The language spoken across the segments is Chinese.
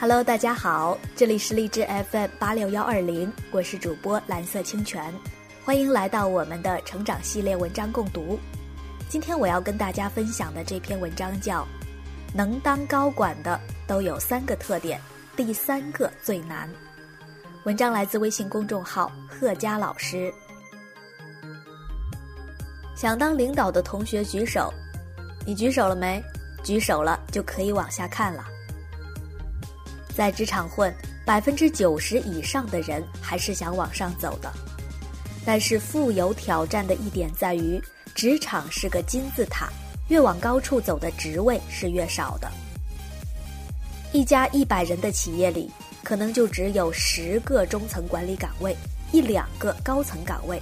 Hello，大家好，这里是荔枝 FM 八六幺二零，我是主播蓝色清泉，欢迎来到我们的成长系列文章共读。今天我要跟大家分享的这篇文章叫《能当高管的都有三个特点，第三个最难》。文章来自微信公众号贺佳老师。想当领导的同学举手，你举手了没？举手了就可以往下看了。在职场混，百分之九十以上的人还是想往上走的。但是富有挑战的一点在于，职场是个金字塔，越往高处走的职位是越少的。一家一百人的企业里，可能就只有十个中层管理岗位，一两个高层岗位；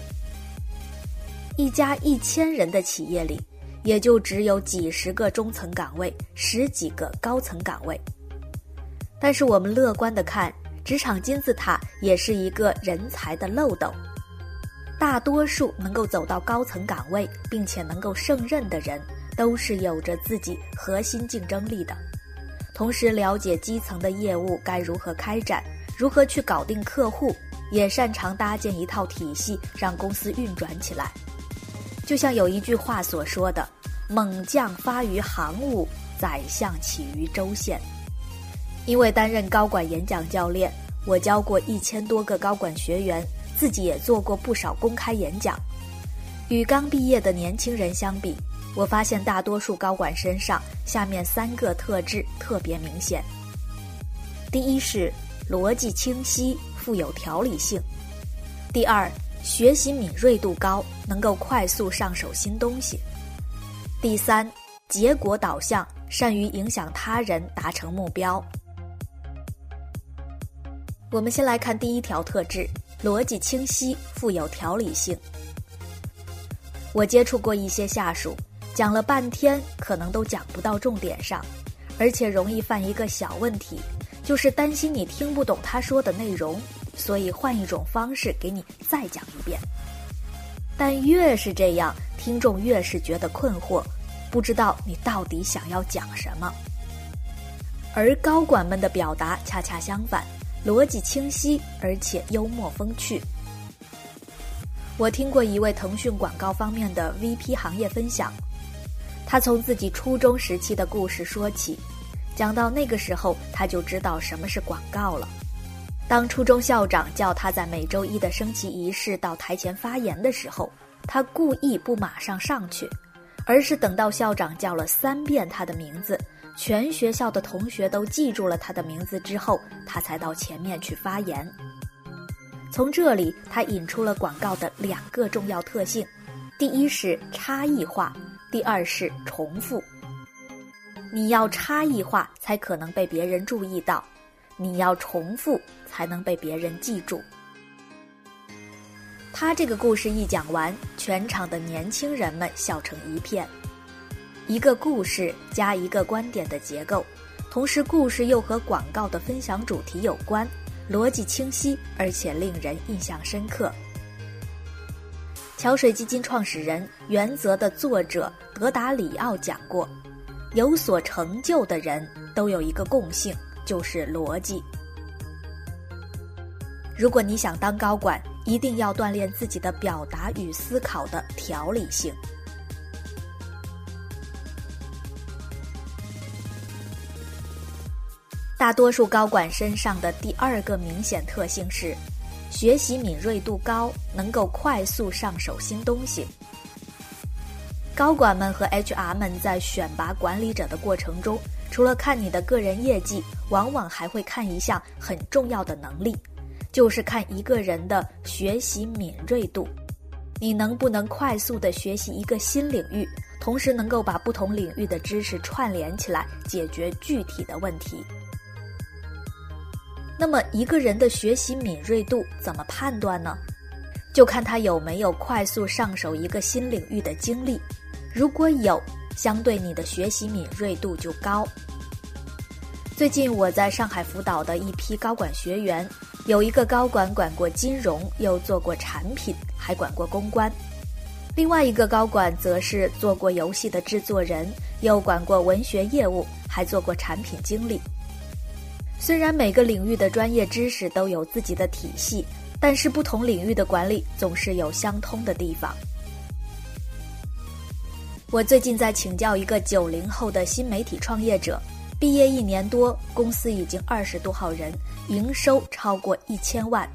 一家一千人的企业里，也就只有几十个中层岗位，十几个高层岗位。但是我们乐观的看，职场金字塔也是一个人才的漏斗。大多数能够走到高层岗位并且能够胜任的人，都是有着自己核心竞争力的，同时了解基层的业务该如何开展，如何去搞定客户，也擅长搭建一套体系让公司运转起来。就像有一句话所说的：“猛将发于行伍，宰相起于州县。”因为担任高管演讲教练，我教过一千多个高管学员，自己也做过不少公开演讲。与刚毕业的年轻人相比，我发现大多数高管身上下面三个特质特别明显：第一是逻辑清晰、富有条理性；第二，学习敏锐度高，能够快速上手新东西；第三，结果导向，善于影响他人达成目标。我们先来看第一条特质：逻辑清晰、富有条理性。我接触过一些下属，讲了半天，可能都讲不到重点上，而且容易犯一个小问题，就是担心你听不懂他说的内容，所以换一种方式给你再讲一遍。但越是这样，听众越是觉得困惑，不知道你到底想要讲什么。而高管们的表达恰恰相反。逻辑清晰，而且幽默风趣。我听过一位腾讯广告方面的 VP 行业分享，他从自己初中时期的故事说起，讲到那个时候他就知道什么是广告了。当初中校长叫他在每周一的升旗仪式到台前发言的时候，他故意不马上上去，而是等到校长叫了三遍他的名字。全学校的同学都记住了他的名字之后，他才到前面去发言。从这里，他引出了广告的两个重要特性：第一是差异化，第二是重复。你要差异化，才可能被别人注意到；你要重复，才能被别人记住。他这个故事一讲完，全场的年轻人们笑成一片。一个故事加一个观点的结构，同时故事又和广告的分享主题有关，逻辑清晰，而且令人印象深刻。桥水基金创始人、原则的作者德达里奥讲过，有所成就的人都有一个共性，就是逻辑。如果你想当高管，一定要锻炼自己的表达与思考的条理性。大多数高管身上的第二个明显特性是，学习敏锐度高，能够快速上手新东西。高管们和 HR 们在选拔管理者的过程中，除了看你的个人业绩，往往还会看一项很重要的能力，就是看一个人的学习敏锐度。你能不能快速的学习一个新领域，同时能够把不同领域的知识串联起来，解决具体的问题。那么一个人的学习敏锐度怎么判断呢？就看他有没有快速上手一个新领域的经历。如果有，相对你的学习敏锐度就高。最近我在上海辅导的一批高管学员，有一个高管管过金融，又做过产品，还管过公关；另外一个高管则是做过游戏的制作人，又管过文学业务，还做过产品经理。虽然每个领域的专业知识都有自己的体系，但是不同领域的管理总是有相通的地方。我最近在请教一个九零后的新媒体创业者，毕业一年多，公司已经二十多号人，营收超过一千万。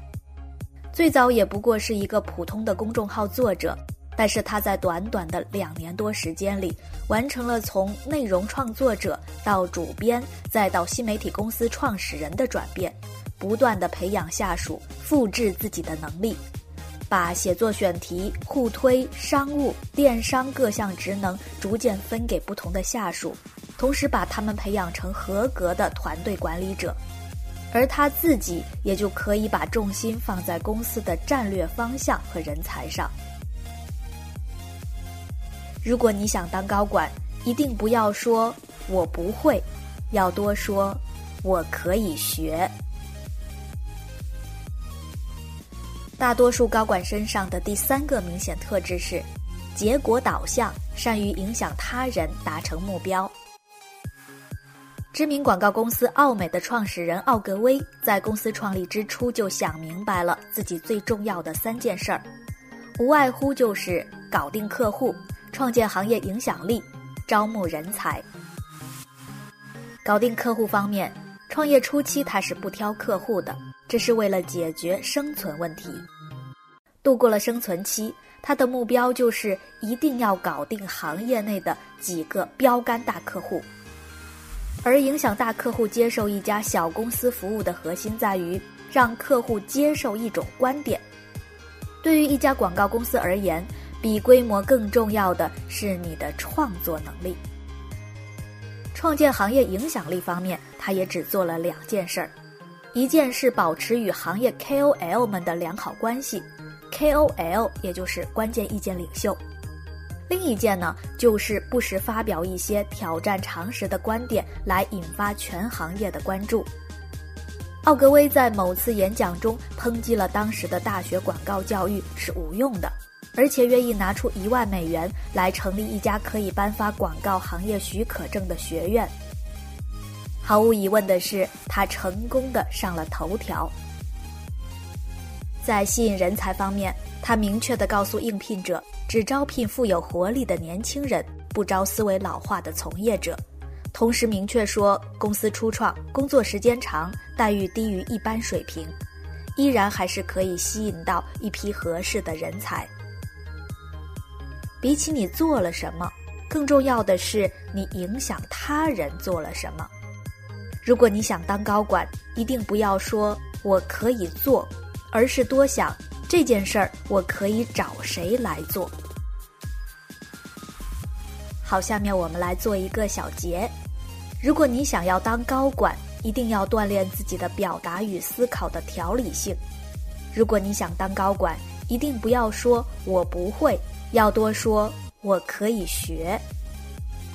最早也不过是一个普通的公众号作者，但是他在短短的两年多时间里，完成了从内容创作者到主编，再到新媒体公司创始人的转变，不断的培养下属，复制自己的能力，把写作选题、互推、商务、电商各项职能逐渐分给不同的下属，同时把他们培养成合格的团队管理者。而他自己也就可以把重心放在公司的战略方向和人才上。如果你想当高管，一定不要说“我不会”，要多说“我可以学”。大多数高管身上的第三个明显特质是结果导向，善于影响他人达成目标。知名广告公司奥美的创始人奥格威在公司创立之初就想明白了自己最重要的三件事儿，无外乎就是搞定客户、创建行业影响力、招募人才。搞定客户方面，创业初期他是不挑客户的，这是为了解决生存问题。度过了生存期，他的目标就是一定要搞定行业内的几个标杆大客户。而影响大客户接受一家小公司服务的核心在于让客户接受一种观点。对于一家广告公司而言，比规模更重要的是你的创作能力。创建行业影响力方面，他也只做了两件事儿：一件是保持与行业 KOL 们的良好关系，KOL 也就是关键意见领袖。另一件呢，就是不时发表一些挑战常识的观点，来引发全行业的关注。奥格威在某次演讲中抨击了当时的大学广告教育是无用的，而且愿意拿出一万美元来成立一家可以颁发广告行业许可证的学院。毫无疑问的是，他成功的上了头条。在吸引人才方面，他明确的告诉应聘者。只招聘富有活力的年轻人，不招思维老化的从业者。同时明确说，公司初创，工作时间长，待遇低于一般水平，依然还是可以吸引到一批合适的人才。比起你做了什么，更重要的是你影响他人做了什么。如果你想当高管，一定不要说我可以做，而是多想。这件事儿我可以找谁来做？好，下面我们来做一个小结。如果你想要当高管，一定要锻炼自己的表达与思考的条理性。如果你想当高管，一定不要说我不会，要多说我可以学。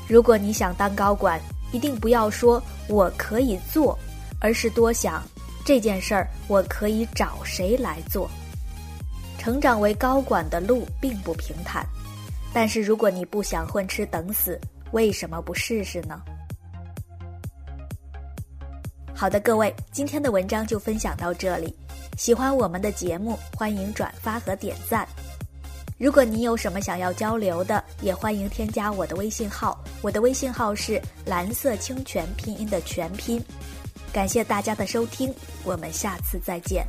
如果你想当高管，一定不要说我可以做，而是多想这件事儿我可以找谁来做。成长为高管的路并不平坦，但是如果你不想混吃等死，为什么不试试呢？好的，各位，今天的文章就分享到这里。喜欢我们的节目，欢迎转发和点赞。如果你有什么想要交流的，也欢迎添加我的微信号。我的微信号是蓝色清泉拼音的全拼。感谢大家的收听，我们下次再见。